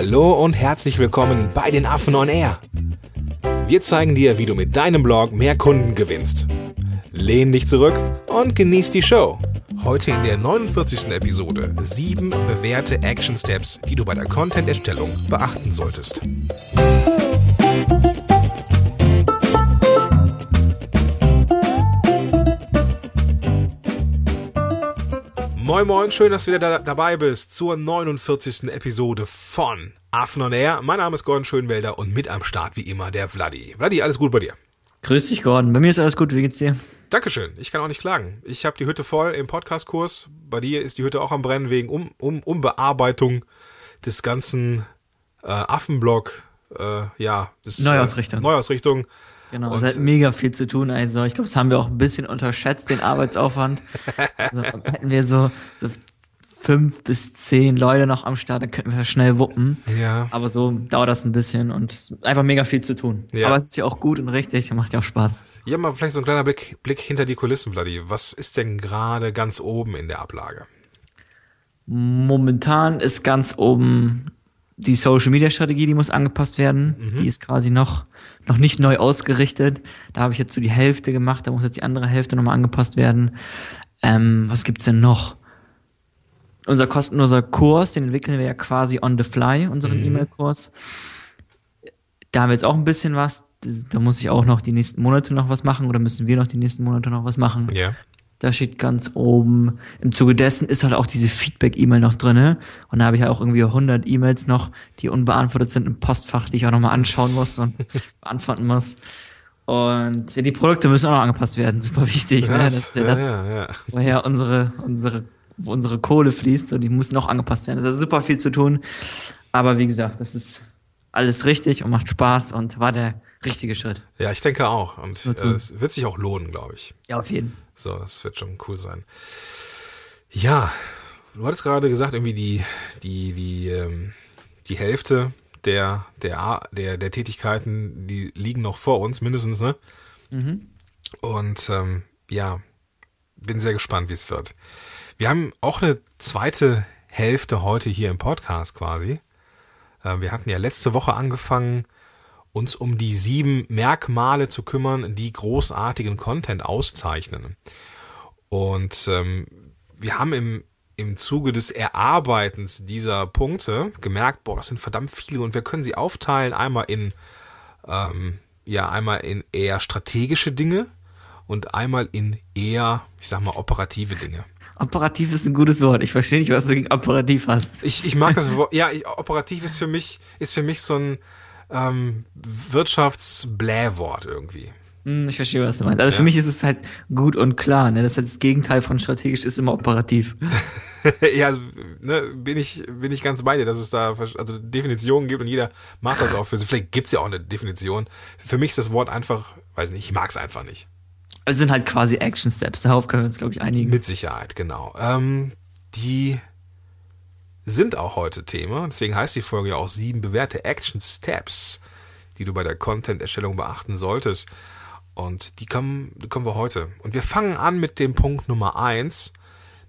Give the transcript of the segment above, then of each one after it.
Hallo und herzlich willkommen bei den Affen on Air. Wir zeigen dir, wie du mit deinem Blog mehr Kunden gewinnst. Lehn dich zurück und genieß die Show. Heute in der 49. Episode sieben bewährte Action Steps, die du bei der Content-Erstellung beachten solltest. Moin Moin, schön, dass du wieder da dabei bist zur 49. Episode von Affen on Air. Mein Name ist Gordon Schönwelder und mit am Start wie immer der Vladi. Vladi, alles gut bei dir? Grüß dich, Gordon. Bei mir ist alles gut. Wie geht's dir? Dankeschön. Ich kann auch nicht klagen. Ich habe die Hütte voll im Podcastkurs. Bei dir ist die Hütte auch am Brennen wegen um, um, Umbearbeitung des ganzen äh, Affenblog. Äh, ja, des, Neuausrichtung. Äh, Neuausrichtung. Genau, es hat mega viel zu tun. Also ich glaube, das haben wir auch ein bisschen unterschätzt, den Arbeitsaufwand. also hätten wir so, so fünf bis zehn Leute noch am Start, dann könnten wir schnell wuppen. Ja. Aber so dauert das ein bisschen und einfach mega viel zu tun. Ja. Aber es ist ja auch gut und richtig und macht ja auch Spaß. Ja, mal vielleicht so ein kleiner Blick, Blick hinter die Kulissen, Vladi. Was ist denn gerade ganz oben in der Ablage? Momentan ist ganz oben die Social Media Strategie, die muss angepasst werden. Mhm. Die ist quasi noch, noch nicht neu ausgerichtet. Da habe ich jetzt so die Hälfte gemacht, da muss jetzt die andere Hälfte nochmal angepasst werden. Ähm, was gibt's denn noch? Unser kostenloser Kurs, den entwickeln wir ja quasi on the fly, unseren Mhm. E-Mail-Kurs. Da haben wir jetzt auch ein bisschen was. Da muss ich auch noch die nächsten Monate noch was machen oder müssen wir noch die nächsten Monate noch was machen. Ja. Da steht ganz oben, im Zuge dessen ist halt auch diese Feedback-E-Mail noch drinne Und da habe ich ja auch irgendwie 100 E-Mails noch, die unbeantwortet sind im Postfach, die ich auch nochmal anschauen muss und beantworten muss. Und ja, die Produkte müssen auch noch angepasst werden, super wichtig. ne? Das ist ja das, ja, ja. woher unsere, unsere, wo unsere Kohle fließt und die müssen auch angepasst werden. Das ist super viel zu tun. Aber wie gesagt, das ist alles richtig und macht Spaß und war der richtige Schritt. Ja, ich denke auch. Und äh, es wird sich auch lohnen, glaube ich. Ja, auf jeden. So, das wird schon cool sein. Ja, du hattest gerade gesagt, irgendwie die, die, die, ähm, die Hälfte der, der, der, der Tätigkeiten, die liegen noch vor uns, mindestens, ne? Mhm. Und ähm, ja, bin sehr gespannt, wie es wird. Wir haben auch eine zweite Hälfte heute hier im Podcast quasi. Äh, wir hatten ja letzte Woche angefangen, uns um die sieben Merkmale zu kümmern, die großartigen Content auszeichnen. Und ähm, wir haben im, im Zuge des Erarbeitens dieser Punkte gemerkt, boah, das sind verdammt viele und wir können sie aufteilen einmal in ähm, ja einmal in eher strategische Dinge und einmal in eher, ich sag mal, operative Dinge. Operativ ist ein gutes Wort. Ich verstehe nicht, was du gegen operativ hast. Ich, ich mag das Wort, ja, ich, operativ ist für mich, ist für mich so ein ähm, Wirtschaftsblähwort irgendwie. Hm, ich verstehe, was du meinst. Also Ja. für mich ist es halt gut und klar. Ne? Das ist halt das Gegenteil von strategisch, ist immer operativ. ja, also, ne, bin ich, bin ich ganz bei dir, dass es da also Definitionen gibt und jeder macht das auch für sich. Vielleicht gibt's ja auch eine Definition. Für mich ist das Wort einfach, weiß nicht, ich mag's einfach nicht. Es sind halt quasi Action Steps. Darauf können wir uns, glaube ich, einigen. Mit Sicherheit, genau. Ähm, die sind auch heute Thema. Deswegen heißt die Folge ja auch sieben bewährte Action Steps, die du bei der Content-Erstellung beachten solltest. Und die kommen, die kommen wir heute. Und wir fangen an mit dem Punkt Nummer eins,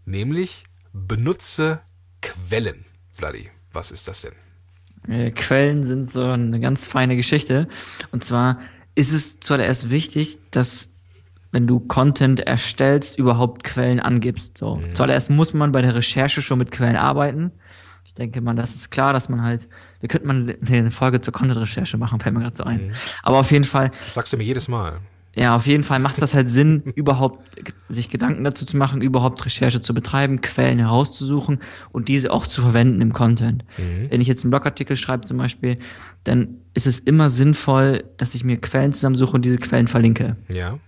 nämlich benutze Quellen. Vladi, was ist das denn? Äh, Quellen sind so eine ganz feine Geschichte. Und zwar ist es zuallererst wichtig, dass wenn du Content erstellst, überhaupt Quellen angibst. So. Zuallererst muss man bei der Recherche schon mit Quellen arbeiten. Ich denke mal, das ist klar, dass man halt, wir könnten mal eine Folge zur Content-Recherche machen, fällt mir gerade so ein. Aber auf jeden Fall, Das sagst du mir jedes Mal. ja, auf jeden Fall macht das halt Sinn, überhaupt sich Gedanken dazu zu machen, überhaupt Recherche zu betreiben, Quellen herauszusuchen und diese auch zu verwenden im Content. Wenn ich jetzt einen Blogartikel schreibe zum Beispiel, dann ist es immer sinnvoll, dass ich mir Quellen zusammensuche und diese Quellen verlinke. Ja.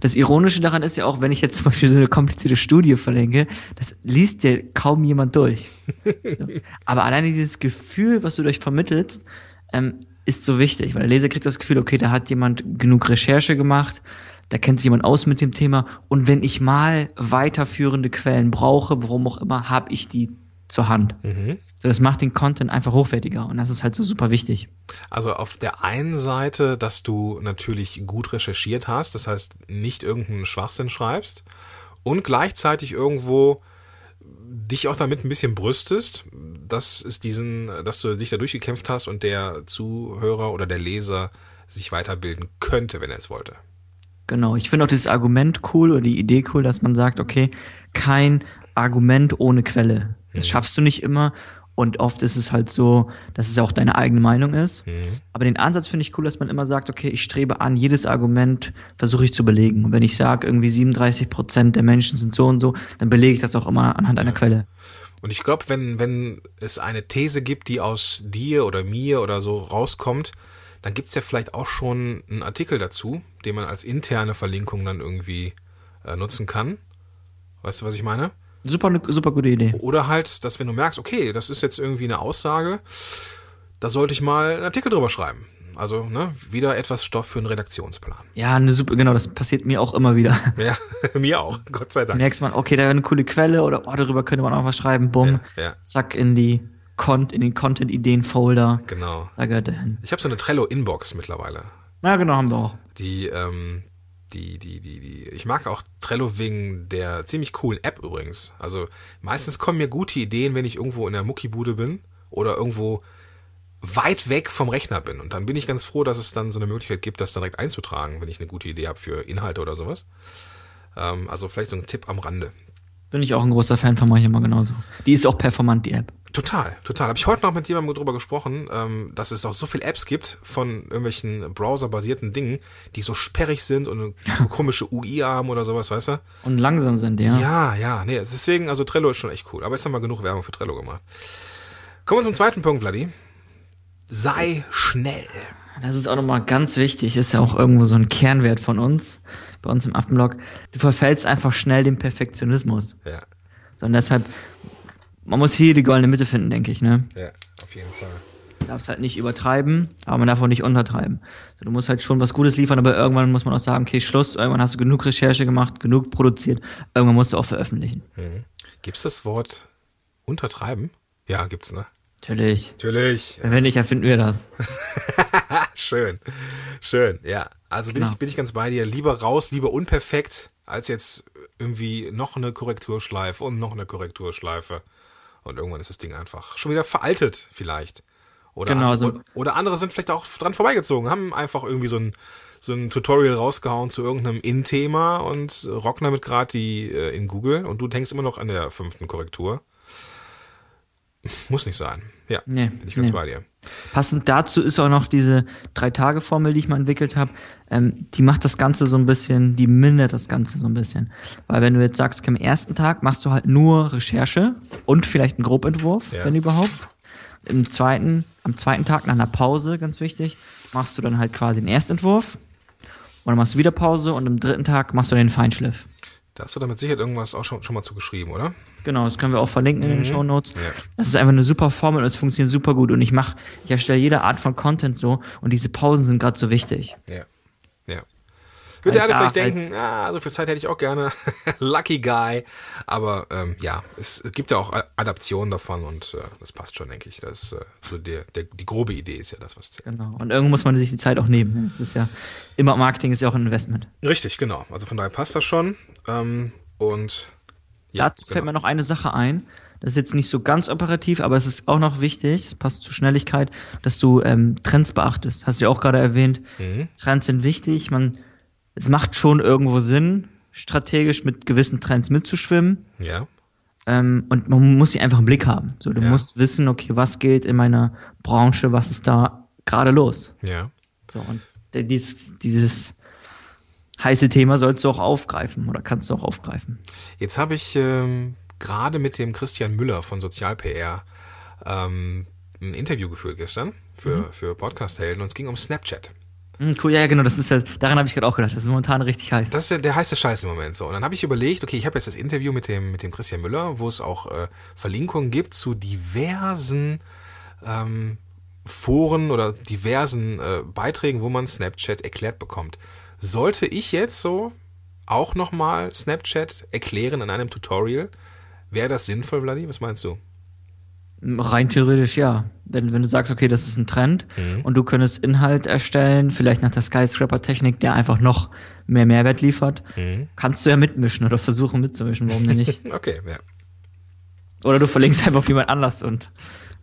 Das Ironische daran ist ja auch, wenn ich jetzt zum Beispiel so eine komplizierte Studie verlinke, das liest ja kaum jemand durch. So. Aber alleine dieses Gefühl, was du durch vermittelst, ähm, ist so wichtig, weil der Leser kriegt das Gefühl, okay, da hat jemand genug Recherche gemacht, da kennt sich jemand aus mit dem Thema und wenn ich mal weiterführende Quellen brauche, warum auch immer, habe ich die zur Hand. So, das macht den Content einfach hochwertiger und das ist halt so super wichtig. Also auf der einen Seite, dass du natürlich gut recherchiert hast, das heißt nicht irgendeinen Schwachsinn schreibst und gleichzeitig irgendwo dich auch damit ein bisschen brüstest, dass es diesen, dass du dich da durchgekämpft hast und der Zuhörer oder der Leser sich weiterbilden könnte, wenn er es wollte. Genau, ich finde auch dieses Argument cool oder die Idee cool, dass man sagt, okay, kein Argument ohne Quelle. Das Mhm. schaffst du nicht immer und oft ist es halt so, dass es auch deine eigene Meinung ist. Mhm. Aber den Ansatz finde ich cool, dass man immer sagt, okay, ich strebe an, jedes Argument versuche ich zu belegen. Und wenn ich sage, irgendwie 37 Prozent der Menschen sind so und so, dann belege ich das auch immer anhand einer Quelle. Und ich glaube, wenn, wenn es eine These gibt, die aus dir oder mir oder so rauskommt, dann gibt's ja vielleicht auch schon einen Artikel dazu, den man als interne Verlinkung dann irgendwie äh, nutzen kann. Weißt du, was ich meine? Super, super gute Idee. Oder halt, dass wenn du merkst, okay, das ist jetzt irgendwie eine Aussage, da sollte ich mal einen Artikel drüber schreiben. Also, ne, wieder etwas Stoff für einen Redaktionsplan. Ja, eine super, genau, das passiert mir auch immer wieder. Ja, mir auch, Gott sei Dank. Merkst man, okay, da wäre eine coole Quelle oder oh, darüber könnte man auch was schreiben, bumm, Ja, ja. zack, in die in den Content-Ideen-Folder. Genau. Da gehört der hin. Ich habe so eine Trello-Inbox mittlerweile. Ja, genau, haben wir auch. Die, ähm, die, die, die, die, ich mag auch Trello wegen der ziemlich coolen App übrigens. Also meistens kommen mir gute Ideen, wenn ich irgendwo in der Muckibude bin oder irgendwo weit weg vom Rechner bin. Und dann bin ich ganz froh, dass es dann so eine Möglichkeit gibt, das direkt einzutragen, wenn ich eine gute Idee habe für Inhalte oder sowas. Ähm, also vielleicht so ein Tipp am Rande. Bin ich auch ein großer Fan von manchmal genauso. Die ist auch performant, die App. Total, total. Habe ich heute noch mit jemandem drüber gesprochen, ähm, dass es auch so viele Apps gibt von irgendwelchen browserbasierten Dingen, die so sperrig sind und eine komische UI haben oder sowas, weißt du? Und langsam sind, ja. Ja, ja, nee, deswegen, also Trello ist schon echt cool. Aber jetzt haben wir genug Werbung für Trello gemacht. Kommen wir zum zweiten Punkt, Vladi. Sei schnell. Das ist auch nochmal ganz wichtig, ist ja auch irgendwo so ein Kernwert von uns, bei uns im Affenblog. Du verfällst einfach schnell dem Perfektionismus. Ja, So, und deshalb, man muss hier die goldene Mitte finden, denke ich, ne? ja, auf jeden Fall. Du darfst halt nicht übertreiben, aber man darf auch nicht untertreiben. So, du musst halt schon was Gutes liefern, aber irgendwann muss man auch sagen, okay, Schluss, irgendwann hast du genug Recherche gemacht, genug produziert, irgendwann musst du auch veröffentlichen. Mhm. Gibt's das Wort untertreiben? Ja, gibt's, ne? Natürlich. Natürlich. Wenn nicht, erfinden wir das. Schön. Schön, ja. Also bin, Genau. ich, bin ich ganz bei dir. Lieber raus, lieber unperfekt, als jetzt irgendwie noch eine Korrekturschleife und noch eine Korrekturschleife. Und irgendwann ist das Ding einfach schon wieder veraltet, vielleicht. Oder, Genau, so- oder, oder andere sind vielleicht auch dran vorbeigezogen, haben einfach irgendwie so ein, so ein Tutorial rausgehauen zu irgendeinem In-Thema und rocken damit gerade die äh, in Google und du denkst immer noch an der fünften Korrektur. Muss nicht sein. Ja, Nee, bin ich ganz nee. bei dir. Passend dazu ist auch noch diese Drei-Tage-Formel, die ich mal entwickelt habe. Ähm, die macht das Ganze so ein bisschen, die mindert das Ganze so ein bisschen. Weil wenn du jetzt sagst, okay, am ersten Tag machst du halt nur Recherche und vielleicht einen Grobentwurf, Ja. wenn überhaupt. Im zweiten, am zweiten Tag nach einer Pause, ganz wichtig, machst du dann halt quasi den Erstentwurf. Und dann machst du wieder Pause und am dritten Tag machst du den Feinschliff. Da hast du damit sicher irgendwas auch schon, schon mal zugeschrieben, oder? Genau, das können wir auch verlinken in den Show Notes. Mhm. Ja. Das ist einfach eine super Formel und es funktioniert super gut. Und ich mache, ich erstelle jede Art von Content so und diese Pausen sind gerade so wichtig. Ja. Ja. Der Halt alle vielleicht halt- denken, ah, so viel Zeit hätte ich auch gerne. Lucky Guy. Aber ähm, ja, es, gibt ja auch Adaptionen davon und äh, das passt schon, denke ich. Das äh, so der, der, die grobe Idee ist ja das, was zählt. Genau. Und irgendwo muss man sich die Zeit auch nehmen. Das ist ja, immer Marketing ist ja auch ein Investment. Richtig, genau. Also von daher passt das schon. Ähm, und ja, Dazu genau. fällt mir noch eine Sache ein. Das ist jetzt nicht so ganz operativ, aber es ist auch noch wichtig, es passt zur Schnelligkeit, dass du ähm, Trends beachtest. Hast du ja auch gerade erwähnt. Mhm. Trends sind wichtig. Man, es macht schon irgendwo Sinn, strategisch mit gewissen Trends mitzuschwimmen. Ja, Ähm, und man muss sie einfach im Blick haben. So, du Ja. musst wissen, okay, was geht in meiner Branche, was ist da gerade los. ja. So, und dieses, dieses heiße Thema sollst du auch aufgreifen oder kannst du auch aufgreifen. Jetzt habe ich ähm, gerade mit dem Christian Müller von SozialPR ähm, ein Interview geführt gestern für, Mhm. für Podcast-Helden und es ging um Snapchat. Hm, cool, ja, ja, genau, das ist ja, daran habe ich gerade auch gedacht, das ist momentan richtig heiß. Das ist ja der heiße Scheiß im Moment so. Und dann habe ich überlegt, okay, ich habe jetzt das Interview mit dem, mit dem Christian Müller, wo es auch äh, Verlinkungen gibt zu diversen ähm, Foren oder diversen äh, Beiträgen, wo man Snapchat erklärt bekommt. Sollte ich jetzt so auch nochmal Snapchat erklären in einem Tutorial? Wäre das sinnvoll, Vladi? Was meinst du? Rein theoretisch ja. Denn wenn du sagst, okay, das ist ein Trend Mhm. und du könntest Inhalt erstellen, vielleicht nach der Skyscraper-Technik, der einfach noch mehr Mehrwert liefert, Mhm. kannst du ja mitmischen oder versuchen mitzumischen, warum denn nicht? Okay, ja. Oder du verlinkst einfach auf jemand anders und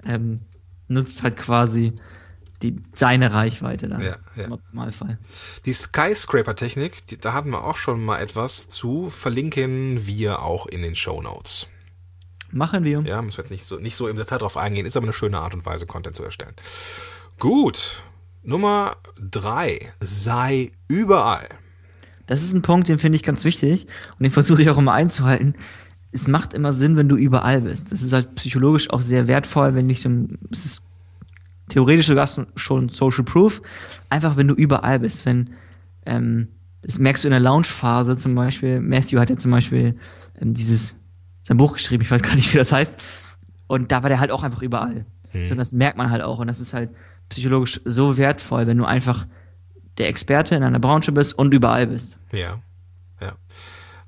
ähm, nutzt halt quasi die, seine Reichweite dann. Ja, ja. Im Optimalfall. Die Skyscraper-Technik, da hatten wir auch schon mal etwas zu, verlinken wir auch in den Show Notes. Machen wir. Ja, müssen wir jetzt nicht so, nicht so im Detail drauf eingehen, ist aber eine schöne Art und Weise, Content zu erstellen. Gut. Nummer drei. Sei überall. Das ist ein Punkt, den finde ich ganz wichtig und den versuche ich auch immer einzuhalten. Es macht immer Sinn, wenn du überall bist. Das ist halt psychologisch auch sehr wertvoll, wenn ich so, es ist theoretisch sogar schon Social Proof, einfach wenn du überall bist, wenn, ähm, das merkst du in der Launch-Phase zum Beispiel, Matthew hat ja zum Beispiel ähm, dieses, sein Buch geschrieben, ich weiß gar nicht, wie das heißt, und da war der halt auch einfach überall. So, und das merkt man halt auch und das ist halt psychologisch so wertvoll, wenn du einfach der Experte in einer Branche bist und überall bist. Ja. Ja.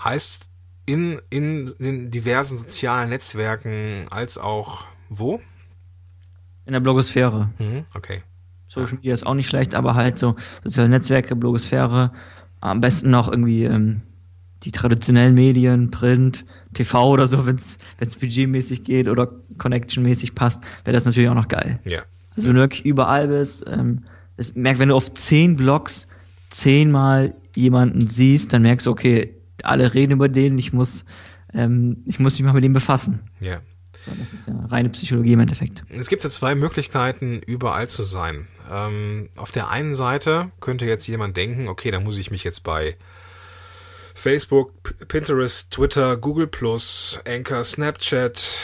Heißt, in, in den diversen sozialen Netzwerken als auch wo? In der Blogosphäre. Mhm, okay. Social Media ist auch nicht schlecht, aber halt so soziale Netzwerke, Blogosphäre, am besten noch irgendwie ähm, die traditionellen Medien, Print, TV oder so, wenn es budgetmäßig geht oder connectionmäßig passt, wäre das natürlich auch noch geil. Ja. Also wenn du wirklich überall bist, ähm, das merkt, wenn du auf zehn Blogs zehnmal jemanden siehst, dann merkst du, okay, alle reden über den, ich muss, ähm, ich muss mich mal mit dem befassen. Ja. Das ist ja reine Psychologie im Endeffekt. Es gibt ja zwei Möglichkeiten, überall zu sein. Ähm, auf der einen Seite könnte jetzt jemand denken, okay, da muss ich mich jetzt bei Facebook, Pinterest, Twitter, Google Anchor, Snapchat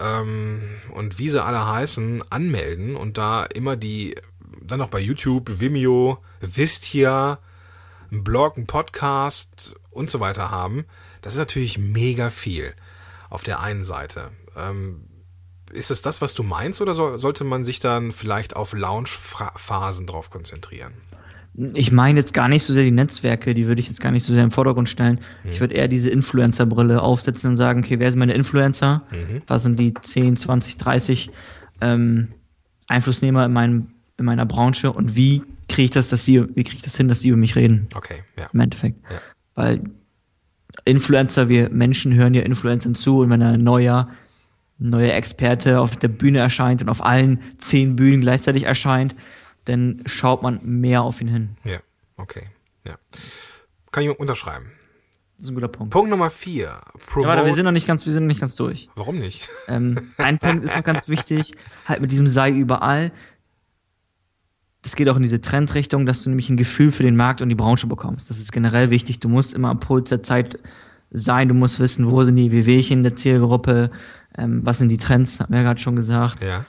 ähm, und wie sie alle heißen, anmelden und da immer die, dann noch bei YouTube, Vimeo, Vistia, einen Blog, einen Podcast und so weiter haben. Das ist natürlich mega viel auf der einen Seite. Ähm, ist es das, was du meinst, oder so, sollte man sich dann vielleicht auf Launch-Phasen drauf konzentrieren? Ich meine jetzt gar nicht so sehr die Netzwerke, die würde ich jetzt gar nicht so sehr im Vordergrund stellen. Ich würde eher diese Influencer-Brille aufsetzen und sagen, okay, wer sind meine Influencer? Was sind die 10, 20, 30 ähm, Einflussnehmer in, meinem, in meiner Branche und wie kriege ich das, dass sie, wie kriege ich das hin, dass sie über mich reden? Okay, ja. Im Endeffekt. Ja. Weil Influencer, wir Menschen hören ja Influencern zu und wenn ein neuer, neuer Experte auf der Bühne erscheint und auf allen zehn Bühnen gleichzeitig erscheint, dann schaut man mehr auf ihn hin. Ja, okay, ja. Kann ich unterschreiben. Das ist ein guter Punkt. Punkt Nummer vier. Ja, warte, wir sind noch nicht ganz, wir sind noch nicht ganz durch. Warum nicht? Ähm, ein Punkt ist noch ganz wichtig, halt mit diesem sei überall. Das geht auch in diese Trendrichtung, dass du nämlich ein Gefühl für den Markt und die Branche bekommst. Das ist generell wichtig. Du musst immer am Puls der Zeit sein. Du musst wissen, wo sind die Wehwehchen in der Zielgruppe, ähm, was sind die Trends, haben wir ja gerade schon gesagt. Ja,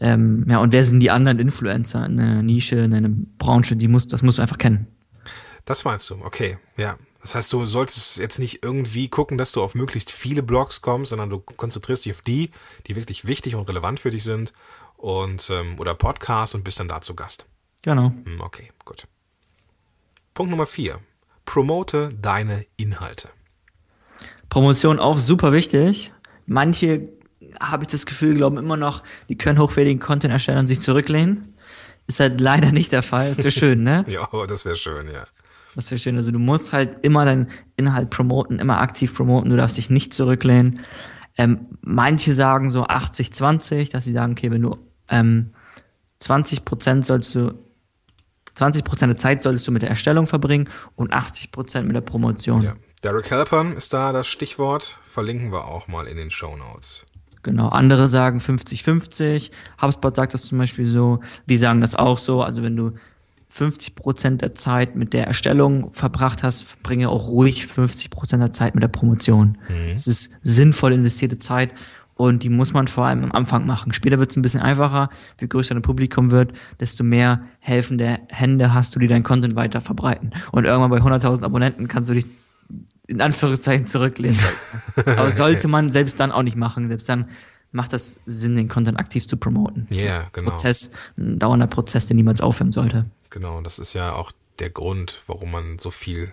Ähm, ja, und wer sind die anderen Influencer in einer Nische, in einer Branche, die musst, das musst du einfach kennen. das meinst du. Okay, ja. Das heißt, du solltest jetzt nicht irgendwie gucken, dass du auf möglichst viele Blogs kommst, sondern du konzentrierst dich auf die, die wirklich wichtig und relevant für dich sind und ähm, oder Podcasts und bist dann dazu Gast. Genau. Hm, Okay, gut. Punkt Nummer vier. Promote deine Inhalte. Promotion auch super wichtig. Manche, habe ich das Gefühl, glauben immer noch, die können hochwertigen Content erstellen und sich zurücklehnen. Ist halt leider nicht der Fall. Das wäre schön, ne? Ja, aber das wäre schön, ja. Das wäre schön. Also du musst halt immer deinen Inhalt promoten, immer aktiv promoten. Du darfst dich nicht zurücklehnen. Ähm, manche sagen so 80-20, dass sie sagen, okay, wenn du ähm, 20 Prozent sollst du 20 Prozent der Zeit solltest du mit der Erstellung verbringen und 80 Prozent mit der Promotion. ja. Derek Halpern ist da das Stichwort. Verlinken wir auch mal in den Show Notes. Genau, andere sagen 50-50. HubSpot sagt das zum Beispiel so. Wir sagen das auch so. Also wenn du 50% der Zeit mit der Erstellung verbracht hast, verbringe auch ruhig 50% der Zeit mit der Promotion. Es ist sinnvoll investierte Zeit und die muss man vor allem am Anfang machen. Später wird es ein bisschen einfacher. Je größer dein Publikum wird, desto mehr helfende Hände hast du, die dein Content weiter verbreiten. Und irgendwann bei 100.000 Abonnenten kannst du dich in Anführungszeichen zurücklehnen. Aber sollte man selbst dann auch nicht machen. Selbst dann macht das Sinn, den Content aktiv zu promoten. Ja, ein genau. Prozess, ein dauernder Prozess, der niemals aufhören sollte. Genau, das ist ja auch der Grund, warum man so viel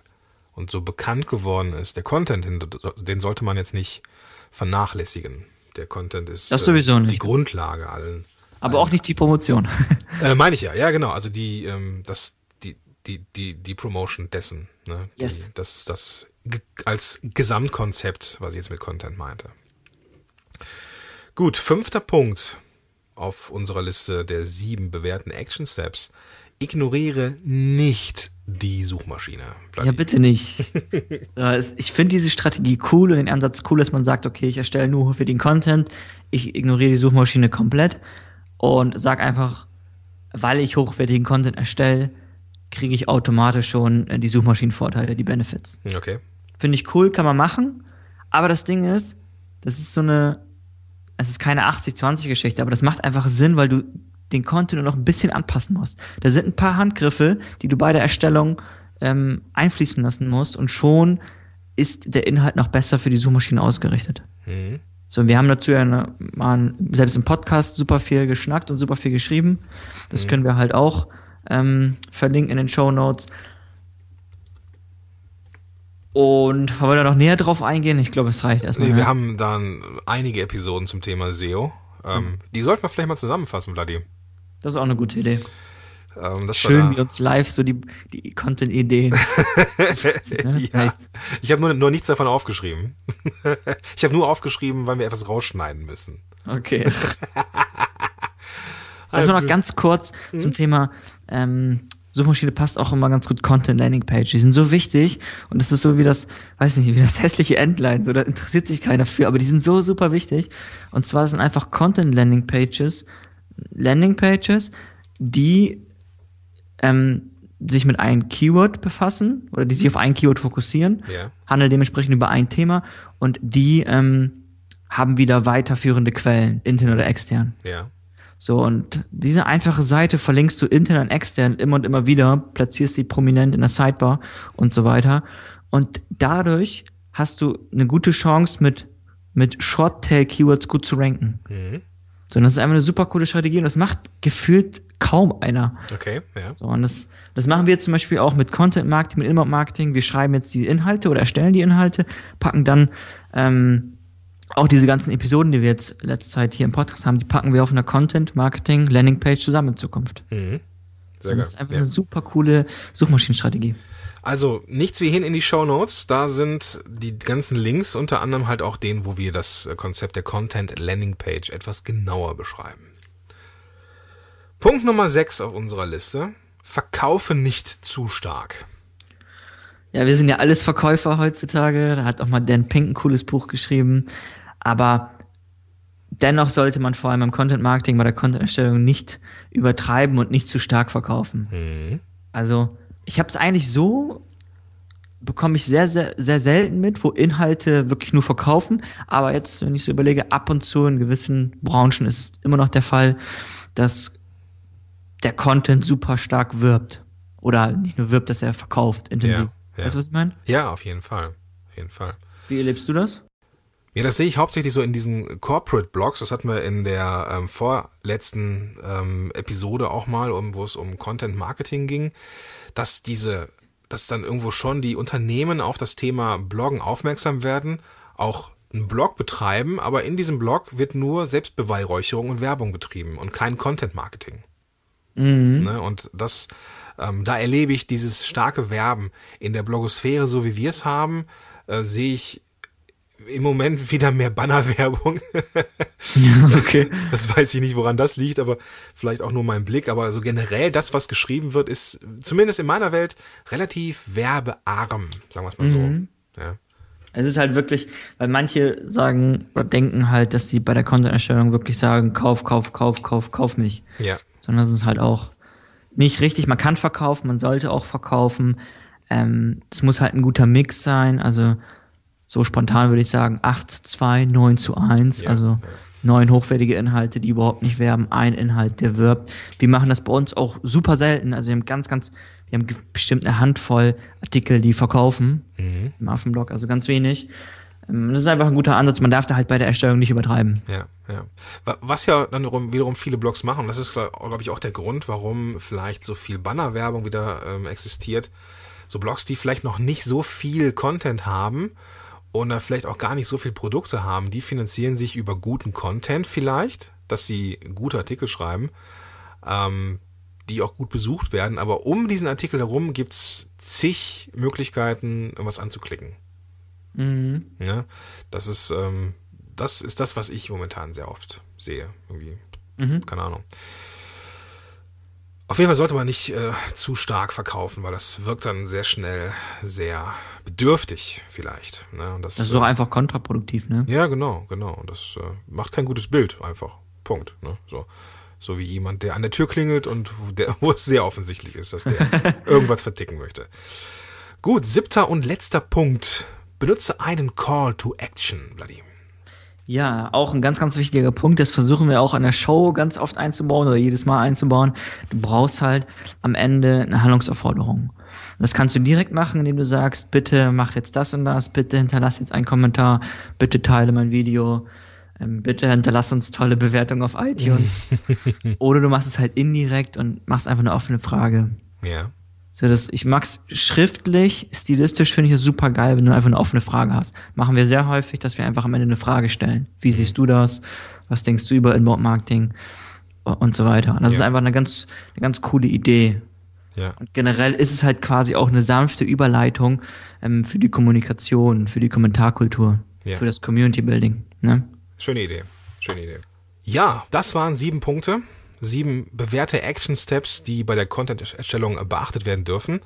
und so bekannt geworden ist. Der Content, den, sollte man jetzt nicht vernachlässigen. Der Content ist Das sowieso äh, nicht. die Grundlage allen. Aber auch nicht die Promotion. Äh, meine ich ja, ja genau. Also die, ähm, das, die, die, die, die Promotion dessen. Ne? Die, Yes. Das ist das als Gesamtkonzept, was ich jetzt mit Content meinte. Gut, fünfter Punkt auf unserer Liste der sieben bewährten Action Steps. Ignoriere nicht die Suchmaschine. Ja, bitte nicht. ich finde diese Strategie cool und den Ansatz cool, dass man sagt, okay, ich erstelle nur für den Content, ich ignoriere die Suchmaschine komplett und sag einfach, weil ich hochwertigen Content erstelle, kriege ich automatisch schon die Suchmaschinenvorteile, die Benefits. Okay. Finde ich cool, kann man machen. Aber das Ding ist, das ist so eine, es ist keine 80-20-Geschichte, aber das macht einfach Sinn, weil du den Content nur noch ein bisschen anpassen musst. Da sind ein paar Handgriffe, die du bei der Erstellung ähm, einfließen lassen musst und schon ist der Inhalt noch besser für die Suchmaschine ausgerichtet. Mhm. So, wir haben dazu ja eine, mal selbst im Podcast super viel geschnackt und super viel geschrieben. Das mhm. können wir halt auch ähm, verlinken in den Show Notes. Und wollen wir da noch näher drauf eingehen? Ich glaube, es reicht erstmal. Nee, wir ne? haben dann einige Episoden zum Thema SEO. Ähm, mhm. Die sollten wir vielleicht mal zusammenfassen, Vladi. Das ist auch eine gute Idee. Ähm, Schön, wie uns live so die, die Content-Ideen. ne? ja. Ich habe nur, nur nichts davon aufgeschrieben. ich habe nur aufgeschrieben, weil wir etwas rausschneiden müssen. Okay. also noch ganz kurz mhm. zum Thema ähm, Suchmaschine passt auch immer ganz gut Content Landing Page. Die sind so wichtig und das ist so wie das, weiß nicht, wie das hässliche Endline, so da interessiert sich keiner für, aber die sind so super wichtig. Und zwar sind einfach Content Landing Pages, Landing Pages, die ähm, sich mit einem Keyword befassen oder die sich auf ein Keyword fokussieren, ja. handeln dementsprechend über ein Thema und die ähm, haben wieder weiterführende Quellen, intern oder extern. Ja. So, und diese einfache Seite verlinkst du intern und extern immer und immer wieder, platzierst sie prominent in der Sidebar und so weiter. Und dadurch hast du eine gute Chance, mit, mit Short-Tail-Keywords gut zu ranken. Mhm. So, und das ist einfach eine super coole Strategie und das macht gefühlt kaum einer. Okay, ja. So, und das, das machen wir jetzt zum Beispiel auch mit Content Marketing, mit Inbound Marketing. Wir schreiben jetzt die Inhalte oder erstellen die Inhalte, packen dann ähm, auch diese ganzen Episoden, die wir jetzt letzte Zeit hier im Podcast haben, die packen wir auf einer Content Marketing Landingpage zusammen in Zukunft. Mhm. Sehr das ist einfach ja. eine super coole Suchmaschinenstrategie. Also nichts wie hin in die Show Notes. Da sind die ganzen Links, unter anderem halt auch den, wo wir das Konzept der Content Landing Page etwas genauer beschreiben. Punkt Nummer 6 auf unserer Liste. Verkaufe nicht zu stark. Ja, wir sind ja alles Verkäufer heutzutage. Da hat auch mal Dan Pink ein cooles Buch geschrieben. Aber dennoch sollte man vor allem im Content Marketing, bei der Content-Erstellung nicht übertreiben und nicht zu stark verkaufen. Mhm. Also ich habe es eigentlich so bekomme ich sehr, sehr, sehr selten mit, wo Inhalte wirklich nur verkaufen. Aber jetzt, wenn ich so überlege, ab und zu in gewissen Branchen ist es immer noch der Fall, dass der Content super stark wirbt. Oder nicht nur wirbt, dass er verkauft intensiv. Ja, ja. Weißt du, was ich meine? Ja, auf jeden Fall. Auf jeden Fall. Wie erlebst du das? Ja, das sehe ich hauptsächlich so in diesen Corporate Blogs. Das hatten wir in der ähm, vorletzten ähm, Episode auch mal, um, wo es um Content Marketing ging, dass diese, dass dann irgendwo schon die Unternehmen auf das Thema Bloggen aufmerksam werden, auch einen Blog betreiben, aber in diesem Blog wird nur Selbstbeweihräucherung und Werbung betrieben und kein Content Marketing. Mhm. Ne? Und das, ähm, da erlebe ich dieses starke Werben in der Blogosphäre, so wie wir es haben, äh, sehe ich im Moment wieder mehr Bannerwerbung. ja, okay. Das weiß ich nicht, woran das liegt, aber vielleicht auch nur mein Blick. Aber so generell das, was geschrieben wird, ist zumindest in meiner Welt relativ werbearm, sagen wir es mal so. Mhm. Ja. Es ist halt wirklich, weil manche sagen oder denken halt, dass sie bei der Content-Erstellung wirklich sagen, kauf, kauf, kauf, kauf, kauf mich. Ja. Sondern es ist halt auch nicht richtig. Man kann verkaufen, man sollte auch verkaufen. Ähm, es muss halt ein guter Mix sein. Also so spontan würde ich sagen 8 zu 2, 9 zu 1. Ja, also neun hochwertige Inhalte, die überhaupt nicht werben, ein Inhalt, der wirbt. Wir machen das bei uns auch super selten. Also wir haben ganz, ganz, wir haben bestimmt eine Handvoll Artikel, die verkaufen mhm. im Affenblog, also ganz wenig. Ähm, das ist einfach ein guter Ansatz. Man darf da halt bei der Erstellung nicht übertreiben. Ja, ja. Was ja dann wiederum viele Blogs machen, das ist, glaube ich, auch der Grund, warum vielleicht so viel Bannerwerbung wieder ähm, existiert. So Blogs, die vielleicht noch nicht so viel Content haben, oder vielleicht auch gar nicht so viel Produkte haben, die finanzieren sich über guten Content vielleicht, dass sie gute Artikel schreiben, ähm, die auch gut besucht werden. Aber um diesen Artikel herum gibt's zig Möglichkeiten, irgendwas anzuklicken. Mhm. Ja, das ist, ähm, das ist das, was ich momentan sehr oft sehe. Irgendwie. Mhm. Keine Ahnung. Auf jeden Fall sollte man nicht äh, zu stark verkaufen, weil das wirkt dann sehr schnell sehr bedürftig vielleicht. Ne? Das, das ist doch äh, einfach kontraproduktiv, ne? Ja, genau, genau. Und das äh, macht kein gutes Bild einfach. Punkt. Ne? So. so wie jemand, der an der Tür klingelt und der, wo es sehr offensichtlich ist, dass der irgendwas verticken möchte. Gut, siebter und letzter Punkt. Benutze einen Call to Action, Vladimir. Ja, auch ein ganz, ganz wichtiger Punkt. Das versuchen wir auch an der Show ganz oft einzubauen oder jedes Mal einzubauen. Du brauchst halt am Ende eine Handlungsaufforderung. Das kannst du direkt machen, indem du sagst, bitte mach jetzt das und das, bitte hinterlass jetzt einen Kommentar, bitte teile mein Video, ähm, bitte hinterlass uns tolle Bewertungen auf iTunes. oder du machst es halt indirekt und machst einfach eine offene Frage. Ja. So, das, ich mag's schriftlich, stilistisch finde ich es super geil, wenn du einfach eine offene Frage hast. Machen wir sehr häufig, dass wir einfach am Ende eine Frage stellen. Wie siehst du das? Was denkst du über Inbound Marketing? Und so weiter. Und das ja. ist einfach eine ganz, eine ganz coole Idee. Ja. Und generell ist es halt quasi auch eine sanfte Überleitung ähm, für die Kommunikation, für die Kommentarkultur, ja. für das Community Building. Ne? Schöne Idee. Schöne Idee. Ja, das waren sieben Punkte sieben bewährte Action Steps, die bei der Content-Erstellung beachtet werden dürfen.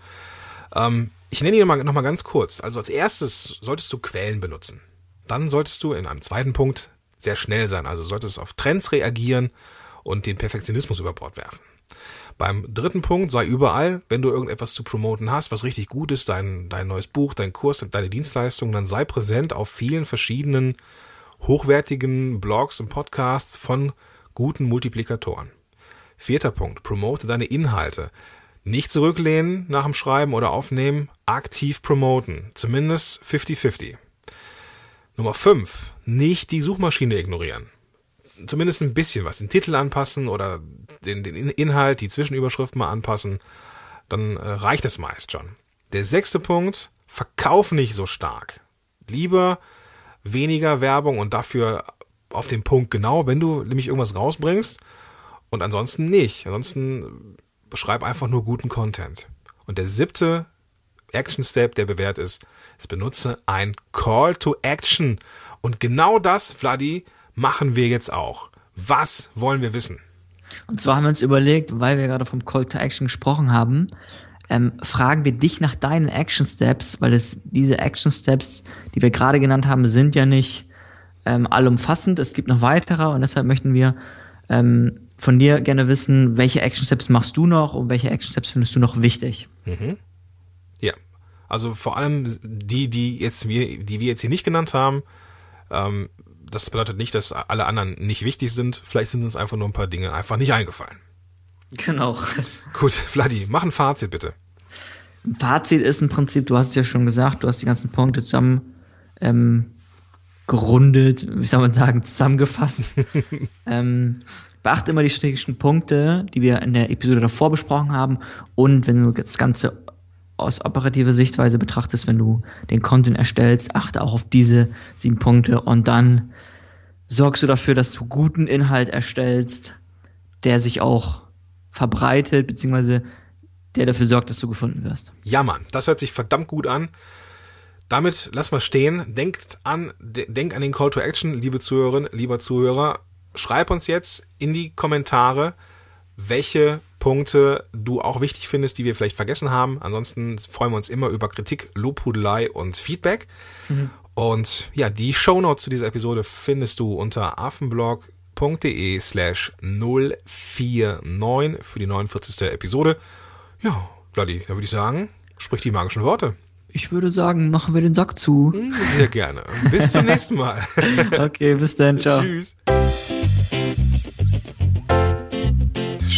Ähm, ich nenne die nochmal noch mal ganz kurz. Also als erstes solltest du Quellen benutzen. Dann solltest du in einem zweiten Punkt sehr schnell sein. Also solltest auf Trends reagieren und den Perfektionismus über Bord werfen. Beim dritten Punkt sei überall, wenn du irgendetwas zu promoten hast, was richtig gut ist, dein, dein neues Buch, dein Kurs, deine Dienstleistung, dann sei präsent auf vielen verschiedenen hochwertigen Blogs und Podcasts von guten Multiplikatoren. Vierter Punkt, promote deine Inhalte. Nicht zurücklehnen nach dem Schreiben oder Aufnehmen, aktiv promoten. Zumindest 50-50. Nummer 5, nicht die Suchmaschine ignorieren. Zumindest ein bisschen was. Den Titel anpassen oder den, den Inhalt, die Zwischenüberschrift mal anpassen. Dann äh, reicht es meist schon. Der sechste Punkt, verkauf nicht so stark. Lieber weniger Werbung und dafür auf den Punkt genau, wenn du nämlich irgendwas rausbringst und ansonsten nicht. Ansonsten beschreib einfach nur guten Content. Und der siebte Action Step, der bewährt ist, ist benutze ein Call to Action. Und genau das, Vladi, machen wir jetzt auch. Was wollen wir wissen? Und zwar haben wir uns überlegt, weil wir gerade vom Call to Action gesprochen haben, ähm, fragen wir dich nach deinen Action Steps, weil es diese Action Steps, die wir gerade genannt haben, sind ja nicht ähm, allumfassend. Es gibt noch weitere und deshalb möchten wir ähm, von dir gerne wissen, welche Action Steps machst du noch und welche Action Steps findest du noch wichtig? Mhm. Ja, also vor allem die, die jetzt wir, die wir jetzt hier nicht genannt haben. Ähm, das bedeutet nicht, dass alle anderen nicht wichtig sind. Vielleicht sind uns einfach nur ein paar Dinge einfach nicht eingefallen. Genau. Gut, Vladi, mach ein Fazit bitte. Ein Fazit ist im Prinzip, du hast es ja schon gesagt, du hast die ganzen Punkte zusammen ähm, gerundet, wie soll man sagen, zusammengefasst. ähm, beachte immer die strategischen Punkte, die wir in der Episode davor besprochen haben. Und wenn du das Ganze aus operativer Sichtweise betrachtest, wenn du den Content erstellst, achte auch auf diese sieben Punkte und dann sorgst du dafür, dass du guten Inhalt erstellst, der sich auch verbreitet, beziehungsweise der dafür sorgt, dass du gefunden wirst. Ja, Mann, das hört sich verdammt gut an. Damit lass mal stehen. Denkt an, denk an den Call to Action, liebe Zuhörerinnen, lieber Zuhörer schreib uns jetzt in die Kommentare, welche Punkte du auch wichtig findest, die wir vielleicht vergessen haben. Ansonsten freuen wir uns immer über Kritik, Lobhudelei und Feedback. Mhm. Und ja, die Shownotes zu dieser Episode findest du unter affenblog.de slash 049 für die 49. Episode. Ja, Vladi, da würde ich sagen, sprich die magischen Worte. Ich würde sagen, machen wir den Sack zu. Sehr gerne. Bis zum nächsten Mal. okay, bis dann. Ciao. Tschüss.